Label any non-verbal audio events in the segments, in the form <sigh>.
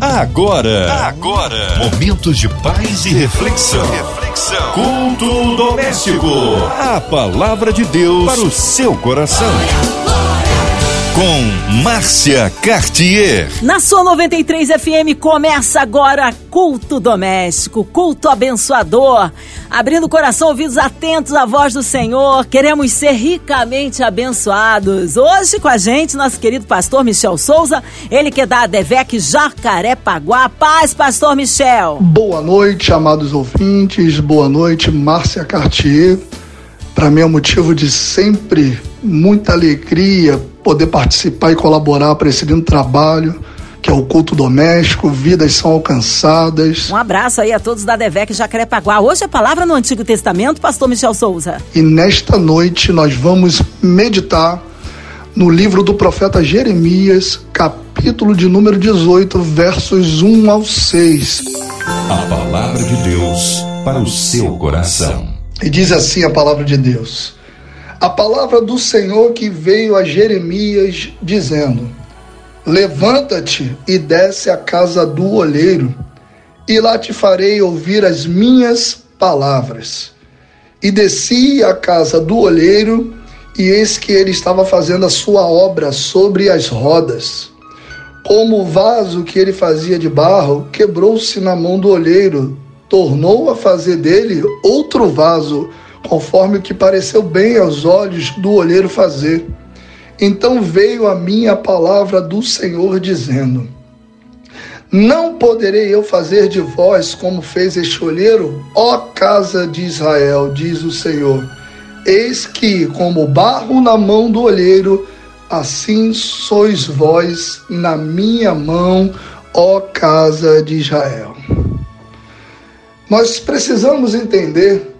Agora, agora, momentos de paz e reflexão. reflexão. Culto doméstico. A palavra de Deus para o seu coração com Márcia Cartier. Na sua 93 FM começa agora Culto Doméstico, culto abençoador. Abrindo o coração, ouvidos atentos à voz do Senhor, queremos ser ricamente abençoados. Hoje com a gente, nosso querido pastor Michel Souza, ele que é da Adevec Jacarepaguá. Paz, pastor Michel. Boa noite, amados ouvintes. Boa noite, Márcia Cartier. Para mim é um motivo de sempre muita alegria poder participar e colaborar para esse lindo trabalho que é o culto doméstico, vidas são alcançadas. Um abraço aí a todos da Devec Jacarepaguá. Hoje a palavra no Antigo Testamento, pastor Michel Souza. E nesta noite nós vamos meditar no livro do profeta Jeremias, capítulo de número 18, versos 1 ao 6. A palavra de Deus para o seu coração. E diz assim a palavra de Deus: A palavra do Senhor que veio a Jeremias, dizendo: Levanta-te e desce à casa do olheiro, e lá te farei ouvir as minhas palavras. E desci à casa do olheiro, e eis que ele estava fazendo a sua obra sobre as rodas. Como o vaso que ele fazia de barro quebrou-se na mão do olheiro, tornou a fazer dele outro vaso, conforme o que pareceu bem aos olhos do olheiro fazer. Então veio a mim a palavra do Senhor dizendo: Não poderei eu fazer de vós como fez este olheiro, ó casa de Israel, diz o Senhor. Eis que, como barro na mão do olheiro, assim sois vós na minha mão, ó casa de Israel. Nós precisamos entender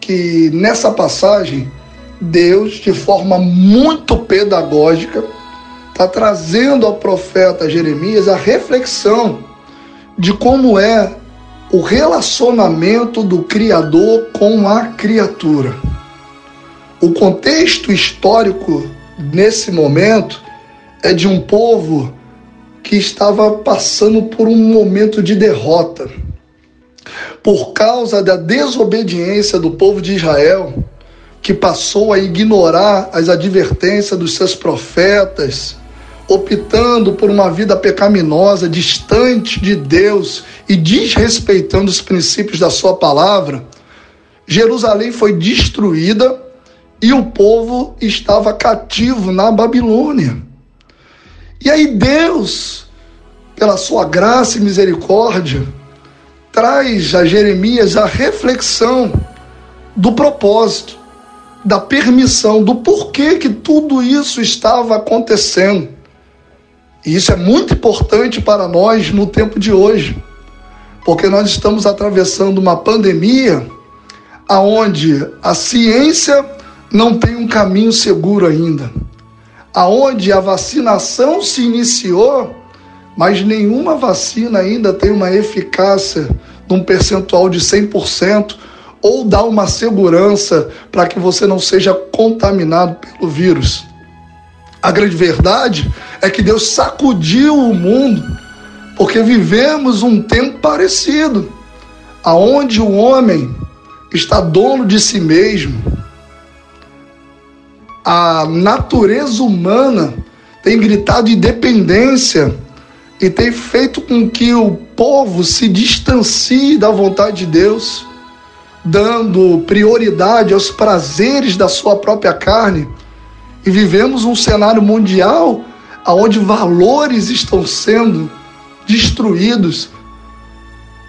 que nessa passagem, Deus, de forma muito pedagógica, está trazendo ao profeta Jeremias a reflexão de como é o relacionamento do Criador com a criatura. O contexto histórico nesse momento é de um povo que estava passando por um momento de derrota por causa da desobediência do povo de Israel, que passou a ignorar as advertências dos seus profetas, optando por uma vida pecaminosa, distante de Deus e desrespeitando os princípios da sua palavra, Jerusalém foi destruída e o povo estava cativo na Babilônia. E aí Deus, pela sua graça e misericórdia, traz a Jeremias a reflexão do propósito, da permissão, do porquê que tudo isso estava acontecendo. E isso é muito importante para nós no tempo de hoje, porque nós estamos atravessando uma pandemia aonde a ciência não tem um caminho seguro ainda, aonde a vacinação se iniciou mas nenhuma vacina ainda tem uma eficácia num percentual de 100% ou dá uma segurança para que você não seja contaminado pelo vírus. A grande verdade é que Deus sacudiu o mundo porque vivemos um tempo parecido, aonde o homem está dono de si mesmo. A natureza humana tem gritado independência e tem feito com que o povo se distancie da vontade de Deus, dando prioridade aos prazeres da sua própria carne. E vivemos um cenário mundial onde valores estão sendo destruídos,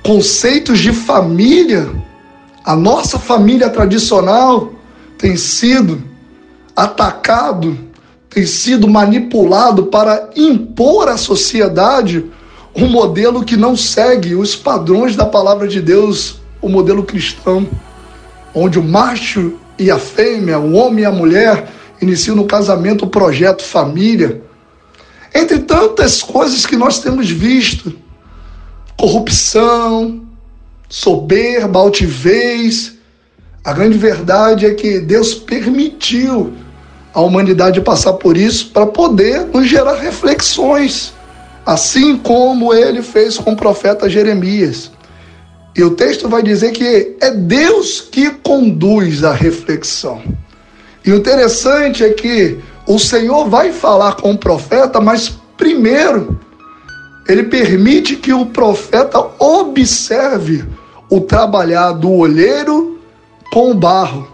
conceitos de família, a nossa família tradicional tem sido atacado tem sido manipulado para impor à sociedade um modelo que não segue os padrões da palavra de Deus, o modelo cristão, onde o macho e a fêmea, o homem e a mulher iniciam no casamento o projeto família. Entre tantas coisas que nós temos visto, corrupção, soberba, altivez, a grande verdade é que Deus permitiu a humanidade passar por isso para poder nos gerar reflexões assim como ele fez com o profeta Jeremias. E o texto vai dizer que é Deus que conduz a reflexão. E o interessante é que o Senhor vai falar com o profeta, mas primeiro ele permite que o profeta observe o trabalhar do olheiro com o barro.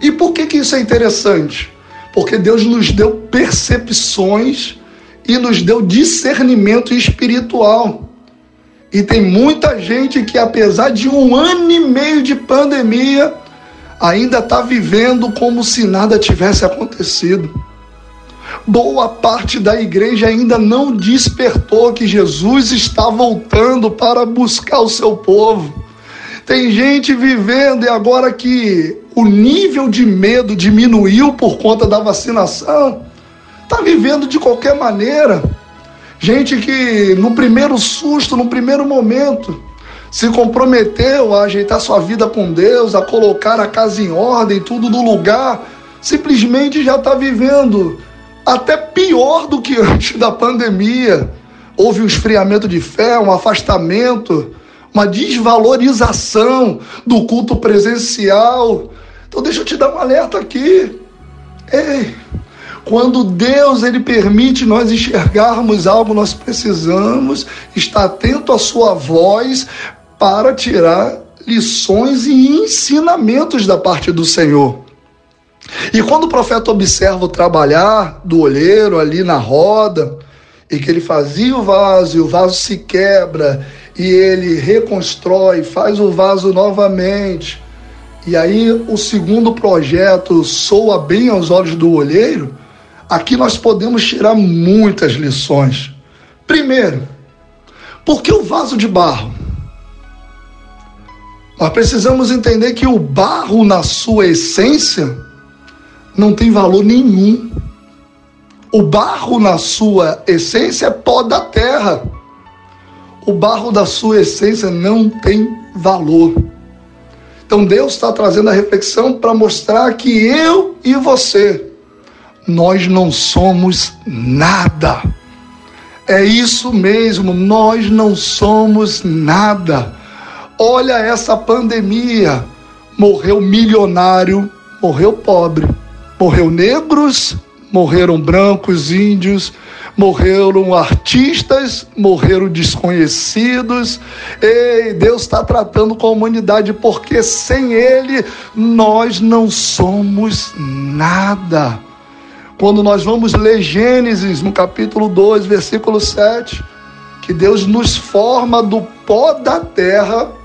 E por que, que isso é interessante? Porque Deus nos deu percepções e nos deu discernimento espiritual. E tem muita gente que, apesar de um ano e meio de pandemia, ainda está vivendo como se nada tivesse acontecido. Boa parte da igreja ainda não despertou que Jesus está voltando para buscar o seu povo. Tem gente vivendo e agora que o nível de medo diminuiu por conta da vacinação, está vivendo de qualquer maneira. Gente que no primeiro susto, no primeiro momento, se comprometeu a ajeitar sua vida com Deus, a colocar a casa em ordem, tudo no lugar, simplesmente já está vivendo até pior do que <laughs> antes da pandemia. Houve um esfriamento de fé, um afastamento, uma desvalorização do culto presencial. Então deixa eu te dar um alerta aqui. Ei, quando Deus ele permite nós enxergarmos algo, nós precisamos estar atento à sua voz para tirar lições e ensinamentos da parte do Senhor. E quando o profeta observa o trabalhar do olheiro ali na roda, e que ele fazia o vaso e o vaso se quebra, e ele reconstrói, faz o vaso novamente, e aí o segundo projeto soa bem aos olhos do olheiro, aqui nós podemos tirar muitas lições. Primeiro, por que o vaso de barro? Nós precisamos entender que o barro, na sua essência, não tem valor nenhum. O barro, na sua essência, é pó da terra. O barro da sua essência não tem valor. Então Deus está trazendo a reflexão para mostrar que eu e você, nós não somos nada. É isso mesmo, nós não somos nada. Olha essa pandemia. Morreu milionário, morreu pobre, morreu negros, morreram brancos, índios, morreram artistas, morreram desconhecidos. Ei, Deus está tratando com a humanidade porque sem Ele nós não somos nada. Quando nós vamos ler Gênesis no capítulo 2, versículo 7, que Deus nos forma do pó da terra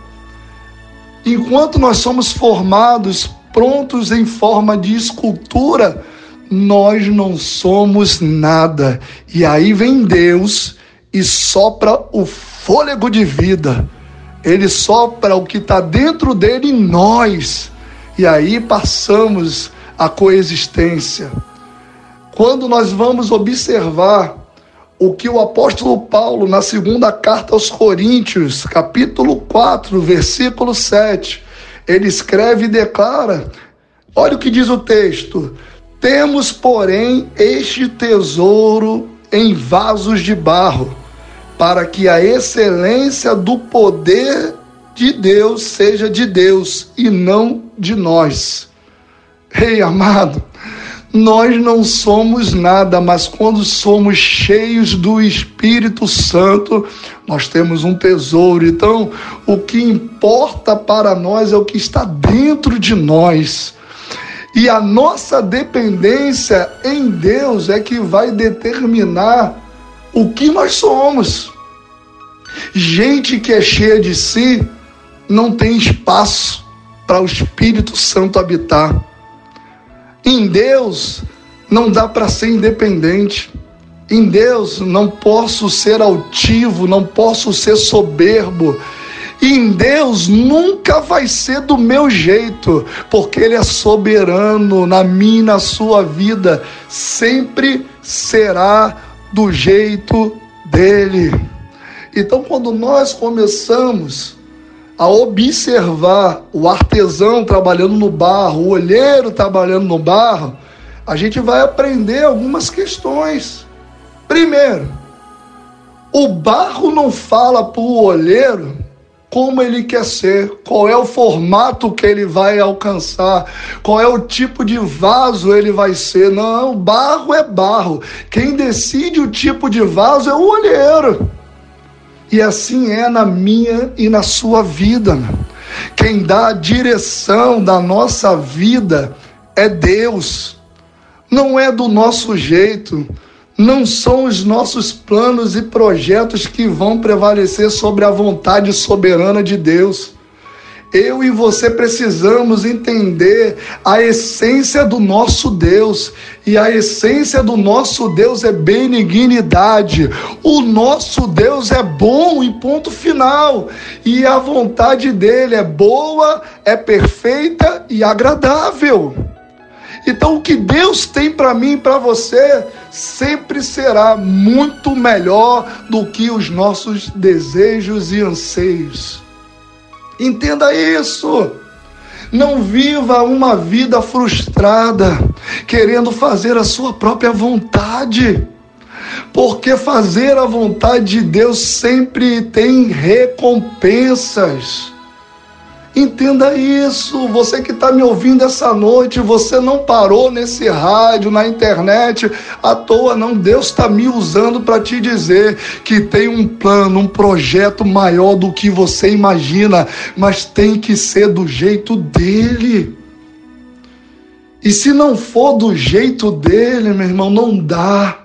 Enquanto nós somos formados, prontos em forma de escultura, nós não somos nada. E aí vem Deus e sopra o fôlego de vida. Ele sopra o que está dentro dele em nós. E aí passamos a coexistência. Quando nós vamos observar o que o apóstolo Paulo, na segunda carta aos Coríntios, capítulo 4, versículo 7, ele escreve e declara: olha o que diz o texto. Temos, porém, este tesouro em vasos de barro, para que a excelência do poder de Deus seja de Deus e não de nós. Rei amado, nós não somos nada, mas quando somos cheios do Espírito Santo, nós temos um tesouro. Então, o que importa para nós é o que está dentro de nós. E a nossa dependência em Deus é que vai determinar o que nós somos. Gente que é cheia de si não tem espaço para o Espírito Santo habitar. Em Deus não dá para ser independente. Em Deus não posso ser altivo, não posso ser soberbo. Em Deus nunca vai ser do meu jeito, porque Ele é soberano na minha e na sua vida. Sempre será do jeito dele. Então, quando nós começamos a observar o artesão trabalhando no barro, o olheiro trabalhando no barro, a gente vai aprender algumas questões. Primeiro, O barro não fala para o olheiro como ele quer ser, qual é o formato que ele vai alcançar, qual é o tipo de vaso ele vai ser. Não, barro é barro. Quem decide o tipo de vaso é o olheiro. E assim é na minha e na sua vida. Quem dá a direção da nossa vida é Deus. Não é do nosso jeito, não são os nossos planos e projetos que vão prevalecer sobre a vontade soberana de Deus. Eu e você precisamos entender a essência do nosso Deus. E a essência do nosso Deus é benignidade. O nosso Deus é bom em ponto final. E a vontade dele é boa, é perfeita e agradável. Então, o que Deus tem para mim e para você sempre será muito melhor do que os nossos desejos e anseios. Entenda isso. Não viva uma vida frustrada, querendo fazer a sua própria vontade. Porque fazer a vontade de Deus sempre tem recompensas. Entenda isso. Você que está me ouvindo essa noite, você não parou nesse rádio, na internet, à toa, não. Deus está me usando para te dizer que tem um plano, um projeto maior do que você imagina, mas tem que ser do jeito dele. E se não for do jeito dele, meu irmão, não dá.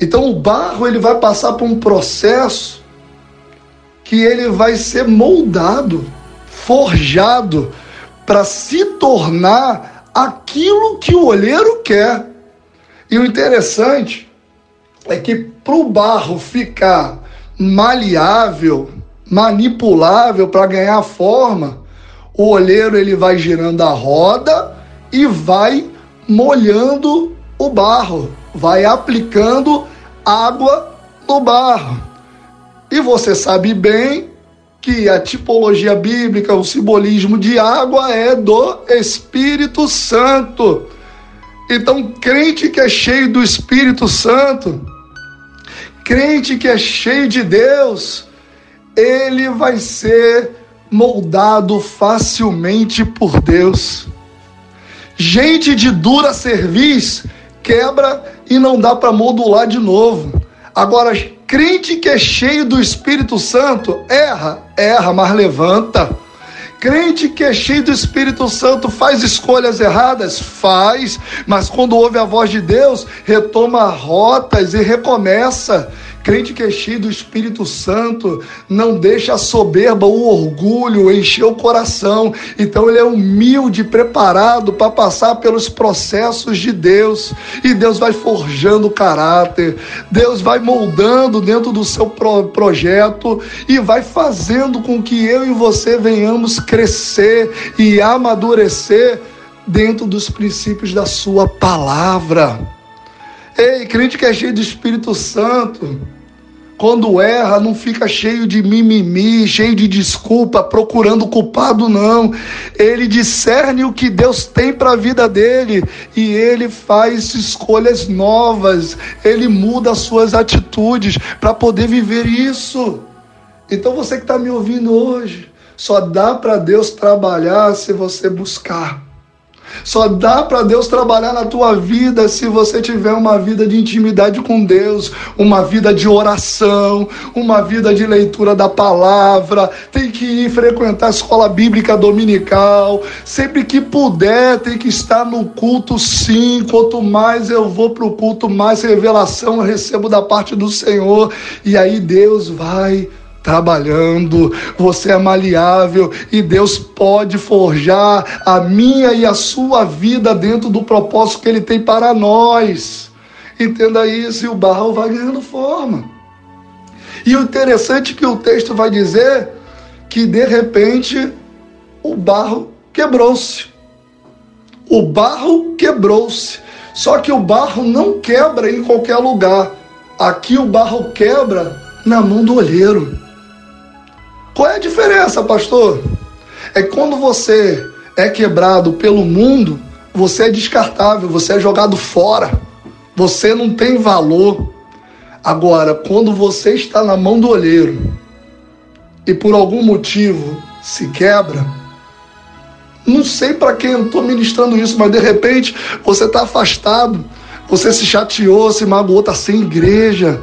Então o barro ele vai passar por um processo que ele vai ser moldado forjado para se tornar aquilo que o olheiro quer. E o interessante é que para o barro ficar maleável, manipulável para ganhar forma, o olheiro ele vai girando a roda e vai molhando o barro, vai aplicando água no barro. E você sabe bem que a tipologia bíblica, o simbolismo de água é do Espírito Santo. Então, crente que é cheio do Espírito Santo, crente que é cheio de Deus, ele vai ser moldado facilmente por Deus. Gente de dura cerviz quebra e não dá para modular de novo. Agora, crente que é cheio do Espírito Santo erra, erra, mas levanta. Crente que é cheio do Espírito Santo faz escolhas erradas? Faz, mas quando ouve a voz de Deus, retoma rotas e recomeça. Crente que é cheio do Espírito Santo não deixa a soberba, o orgulho encher o coração. Então ele é humilde, preparado para passar pelos processos de Deus. E Deus vai forjando o caráter, Deus vai moldando dentro do seu pro projeto e vai fazendo com que eu e você venhamos crescer e amadurecer dentro dos princípios da sua palavra. Ei, crente que é cheio do Espírito Santo, quando erra, não fica cheio de mimimi, cheio de desculpa, procurando culpado, não. Ele discerne o que Deus tem para a vida dele e ele faz escolhas novas, ele muda as suas atitudes para poder viver isso. Então você que está me ouvindo hoje, só dá para Deus trabalhar se você buscar. Só dá para Deus trabalhar na tua vida se você tiver uma vida de intimidade com Deus, uma vida de oração, uma vida de leitura da palavra. Tem que ir frequentar a escola bíblica dominical. Sempre que puder, tem que estar no culto, sim. Quanto mais eu vou para o culto, mais revelação eu recebo da parte do Senhor. E aí Deus vai trabalhando, você é maleável e Deus pode forjar a minha e a sua vida dentro do propósito que Ele tem para nós. Entenda isso e o barro vai ganhando forma. E o interessante é que o texto vai dizer que de repente o barro quebrou-se. O barro quebrou-se. Só que o barro não quebra em qualquer lugar. Aqui o barro quebra na mão do olheiro. Qual é a diferença, pastor? É quando você é quebrado pelo mundo, você é descartável, você é jogado fora, você não tem valor. Agora, quando você está na mão do olheiro e por algum motivo se quebra, não sei para quem eu estou ministrando isso, mas de repente você está afastado, você se chateou, se magoou, está sem igreja.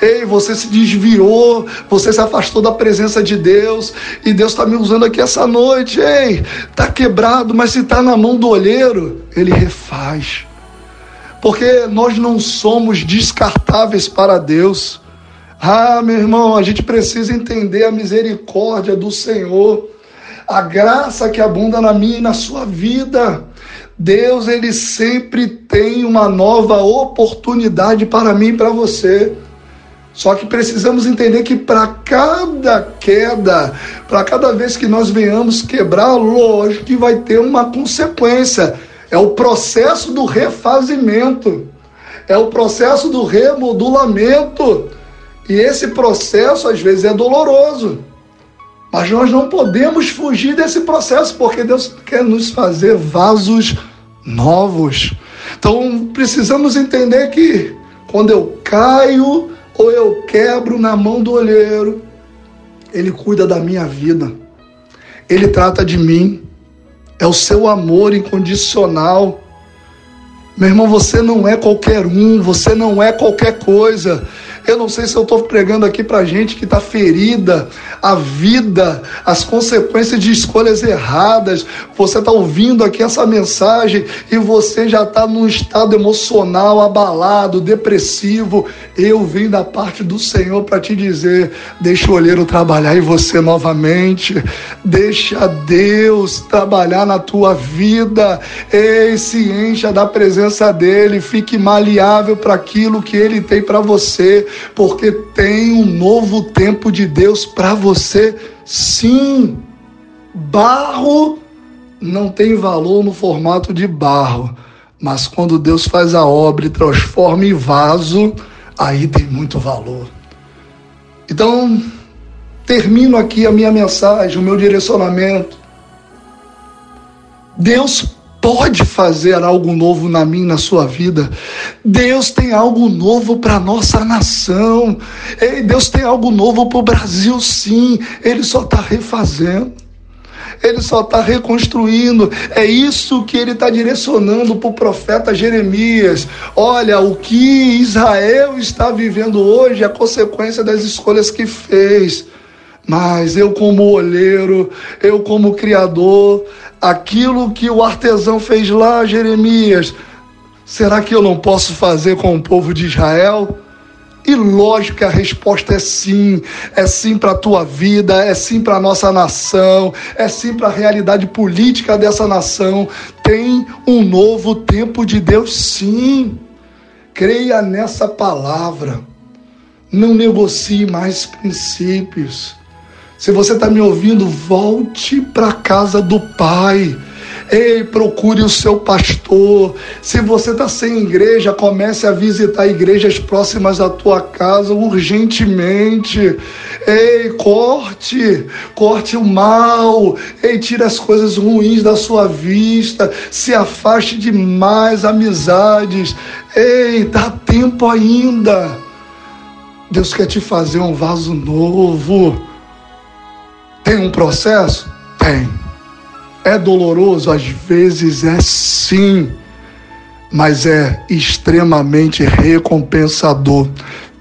Ei, você se desviou, você se afastou da presença de Deus e Deus está me usando aqui essa noite. Ei, está quebrado, mas se está na mão do olheiro, ele refaz. Porque nós não somos descartáveis para Deus. Ah, meu irmão, a gente precisa entender a misericórdia do Senhor a graça que abunda na minha e na sua vida. Deus, ele sempre tem uma nova oportunidade para mim e para você. Só que precisamos entender que para cada queda, para cada vez que nós venhamos quebrar, lógico que vai ter uma consequência. É o processo do refazimento, é o processo do remodulamento. E esse processo às vezes é doloroso. Mas nós não podemos fugir desse processo, porque Deus quer nos fazer vasos novos. Então precisamos entender que quando eu caio ou eu quebro na mão do olheiro, Ele cuida da minha vida, Ele trata de mim, é o seu amor incondicional. Meu irmão, você não é qualquer um, você não é qualquer coisa. Eu não sei se eu estou pregando aqui para gente que está ferida, a vida, as consequências de escolhas erradas. Você está ouvindo aqui essa mensagem e você já está num estado emocional abalado, depressivo. Eu vim da parte do Senhor para te dizer: deixa o olheiro trabalhar em você novamente, deixa Deus trabalhar na tua vida. Ei, se encha da presença dEle, fique maleável para aquilo que Ele tem para você porque tem um novo tempo de Deus para você, sim. Barro não tem valor no formato de barro, mas quando Deus faz a obra e transforma em vaso, aí tem muito valor. Então, termino aqui a minha mensagem, o meu direcionamento. Deus pode fazer algo novo na minha, na sua vida. Deus tem algo novo para nossa nação. Deus tem algo novo para o Brasil, sim. Ele só está refazendo. Ele só está reconstruindo. É isso que ele está direcionando para o profeta Jeremias. Olha, o que Israel está vivendo hoje é consequência das escolhas que fez. Mas eu, como olheiro, eu, como criador, aquilo que o artesão fez lá, Jeremias, será que eu não posso fazer com o povo de Israel? E lógico que a resposta é sim, é sim para a tua vida, é sim para a nossa nação, é sim para a realidade política dessa nação. Tem um novo tempo de Deus, sim. Creia nessa palavra. Não negocie mais princípios. Se você está me ouvindo, volte para casa do Pai. Ei, procure o seu pastor. Se você está sem igreja, comece a visitar igrejas próximas à tua casa urgentemente. Ei, corte, corte o mal. Ei, tire as coisas ruins da sua vista. Se afaste de mais amizades. Ei, dá tempo ainda. Deus quer te fazer um vaso novo. Tem um processo? Tem. É doloroso? Às vezes é sim, mas é extremamente recompensador.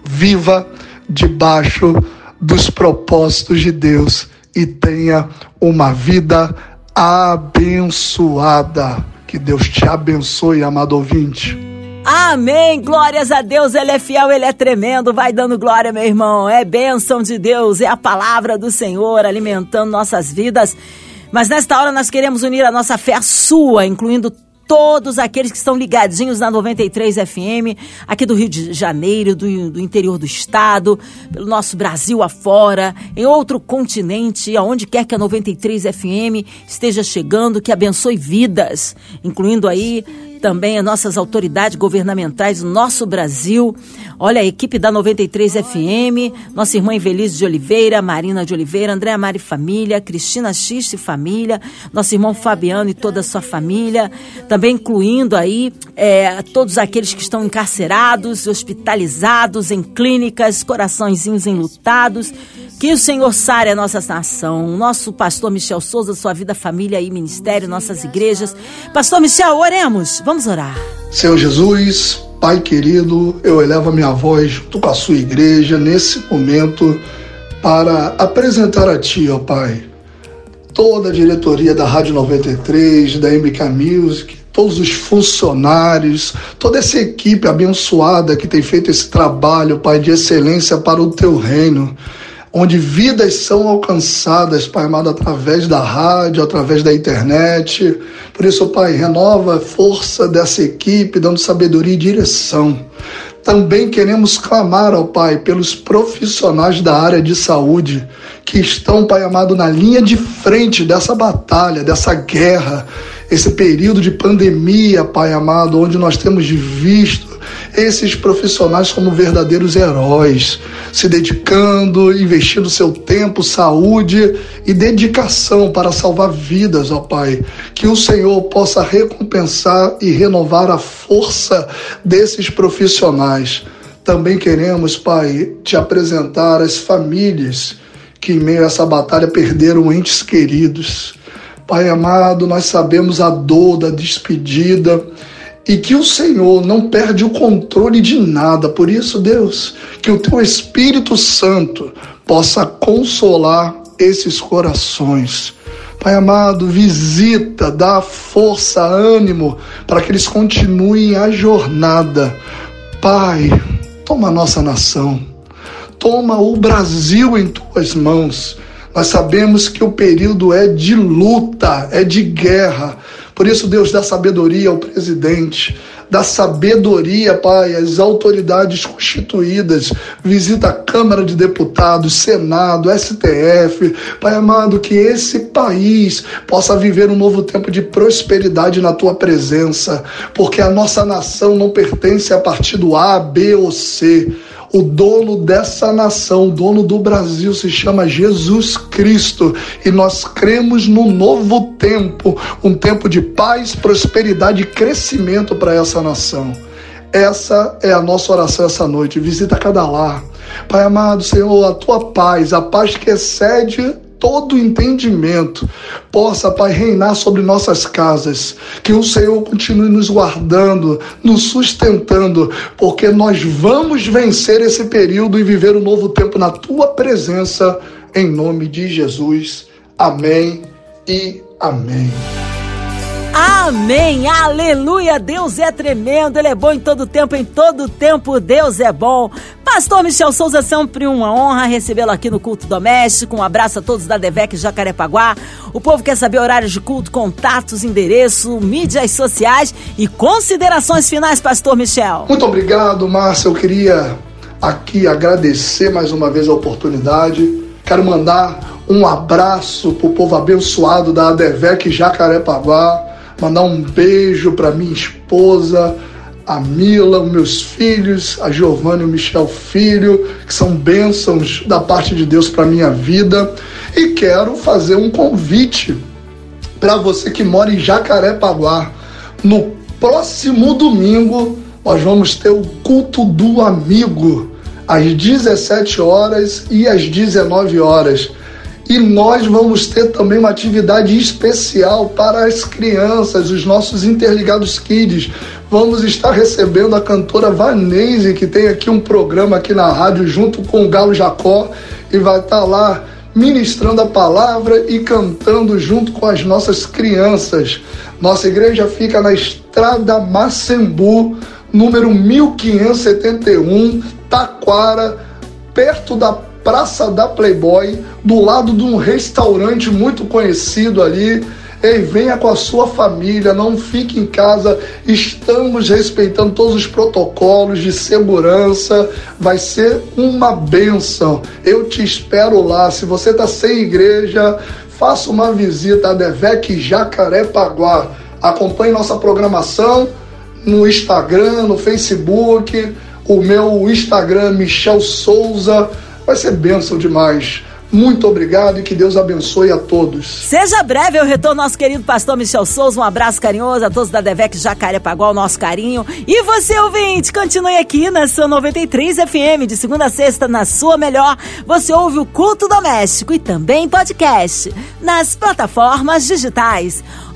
Viva debaixo dos propósitos de Deus e tenha uma vida abençoada. Que Deus te abençoe, amado ouvinte. Amém. Glórias a Deus. Ele é fiel, ele é tremendo. Vai dando glória, meu irmão. É bênção de Deus, é a palavra do Senhor alimentando nossas vidas. Mas nesta hora nós queremos unir a nossa fé à sua, incluindo todos aqueles que estão ligadinhos na 93 FM, aqui do Rio de Janeiro, do, do, interior do estado, pelo nosso Brasil afora, em outro continente, aonde quer que a 93 FM esteja chegando, que abençoe vidas, incluindo aí também as nossas autoridades governamentais do nosso Brasil. Olha, a equipe da 93 FM, nossa irmã Evelise de Oliveira, Marina de Oliveira, Andréa Mari Família, Cristina X e Família, nosso irmão Fabiano e toda a sua família, também incluindo aí é, todos aqueles que estão encarcerados, hospitalizados em clínicas, coraçõezinhos enlutados. Que o Senhor sare a nossa nação, nosso pastor Michel Souza, sua vida, família e ministério, nossas igrejas. Pastor Michel, oremos. Vamos orar. Senhor Jesus, Pai querido, eu elevo a minha voz junto com a sua igreja nesse momento para apresentar a Ti, ó Pai, toda a diretoria da Rádio 93, da MK Music, todos os funcionários, toda essa equipe abençoada que tem feito esse trabalho, Pai, de excelência para o Teu reino onde vidas são alcançadas, Pai amado, através da rádio, através da internet. Por isso, Pai, renova a força dessa equipe, dando sabedoria e direção. Também queremos clamar ao Pai pelos profissionais da área de saúde que estão, Pai amado, na linha de frente dessa batalha, dessa guerra, esse período de pandemia, Pai amado, onde nós temos visto esses profissionais como verdadeiros heróis, se dedicando, investindo seu tempo, saúde e dedicação para salvar vidas, ó Pai. Que o Senhor possa recompensar e renovar a força desses profissionais. Também queremos, Pai, te apresentar as famílias que, em meio a essa batalha, perderam entes queridos. Pai amado, nós sabemos a dor da despedida e que o Senhor não perde o controle de nada. Por isso, Deus, que o teu Espírito Santo possa consolar esses corações. Pai amado, visita, dá força, ânimo para que eles continuem a jornada. Pai, toma a nossa nação, toma o Brasil em tuas mãos. Nós sabemos que o período é de luta, é de guerra, por isso, Deus dá sabedoria ao presidente, dá sabedoria, Pai, às autoridades constituídas. Visita a Câmara de Deputados, Senado, STF. Pai amado, que esse país possa viver um novo tempo de prosperidade na tua presença, porque a nossa nação não pertence a partido A, B ou C. O dono dessa nação, o dono do Brasil, se chama Jesus Cristo e nós cremos no novo tempo um tempo de paz, prosperidade e crescimento para essa nação. Essa é a nossa oração essa noite. Visita cada lar. Pai amado, Senhor, a tua paz, a paz que excede todo entendimento possa, Pai, reinar sobre nossas casas. Que o Senhor continue nos guardando, nos sustentando, porque nós vamos vencer esse período e viver um novo tempo na tua presença, em nome de Jesus. Amém e amém. Amém, aleluia, Deus é tremendo, Ele é bom em todo tempo, em todo tempo Deus é bom. Pastor Michel Souza, sempre uma honra recebê-lo aqui no Culto Doméstico, um abraço a todos da Devec Jacarepaguá. O povo quer saber horários de culto, contatos, endereço, mídias sociais e considerações finais, Pastor Michel. Muito obrigado, Márcia, eu queria aqui agradecer mais uma vez a oportunidade, quero mandar um abraço pro povo abençoado da ADVEC Jacarepaguá, mandar um beijo para minha esposa, a Mila, os meus filhos, a Giovanna e o Michel Filho, que são bênçãos da parte de Deus para minha vida. E quero fazer um convite para você que mora em Jacarepaguá. No próximo domingo, nós vamos ter o culto do amigo, às 17 horas e às 19 horas. E nós vamos ter também uma atividade especial para as crianças, os nossos interligados kids. Vamos estar recebendo a cantora Vanese, que tem aqui um programa aqui na rádio junto com o Galo Jacó e vai estar lá ministrando a palavra e cantando junto com as nossas crianças. Nossa igreja fica na Estrada Macembu, número 1571, Taquara, perto da Praça da Playboy, do lado de um restaurante muito conhecido ali. Ei, venha com a sua família, não fique em casa. Estamos respeitando todos os protocolos de segurança. Vai ser uma benção. Eu te espero lá. Se você está sem igreja, faça uma visita a Devec Jacarepaguá. Acompanhe nossa programação no Instagram, no Facebook, o meu Instagram Michel Souza. Vai ser bênção demais. Muito obrigado e que Deus abençoe a todos. Seja breve o retorno nosso querido pastor Michel Souza. Um abraço carinhoso a todos da Devec Jacarepaguá, o nosso carinho. E você, ouvinte, continue aqui na sua 93 FM, de segunda a sexta, na sua melhor. Você ouve o Culto Doméstico e também podcast nas plataformas digitais.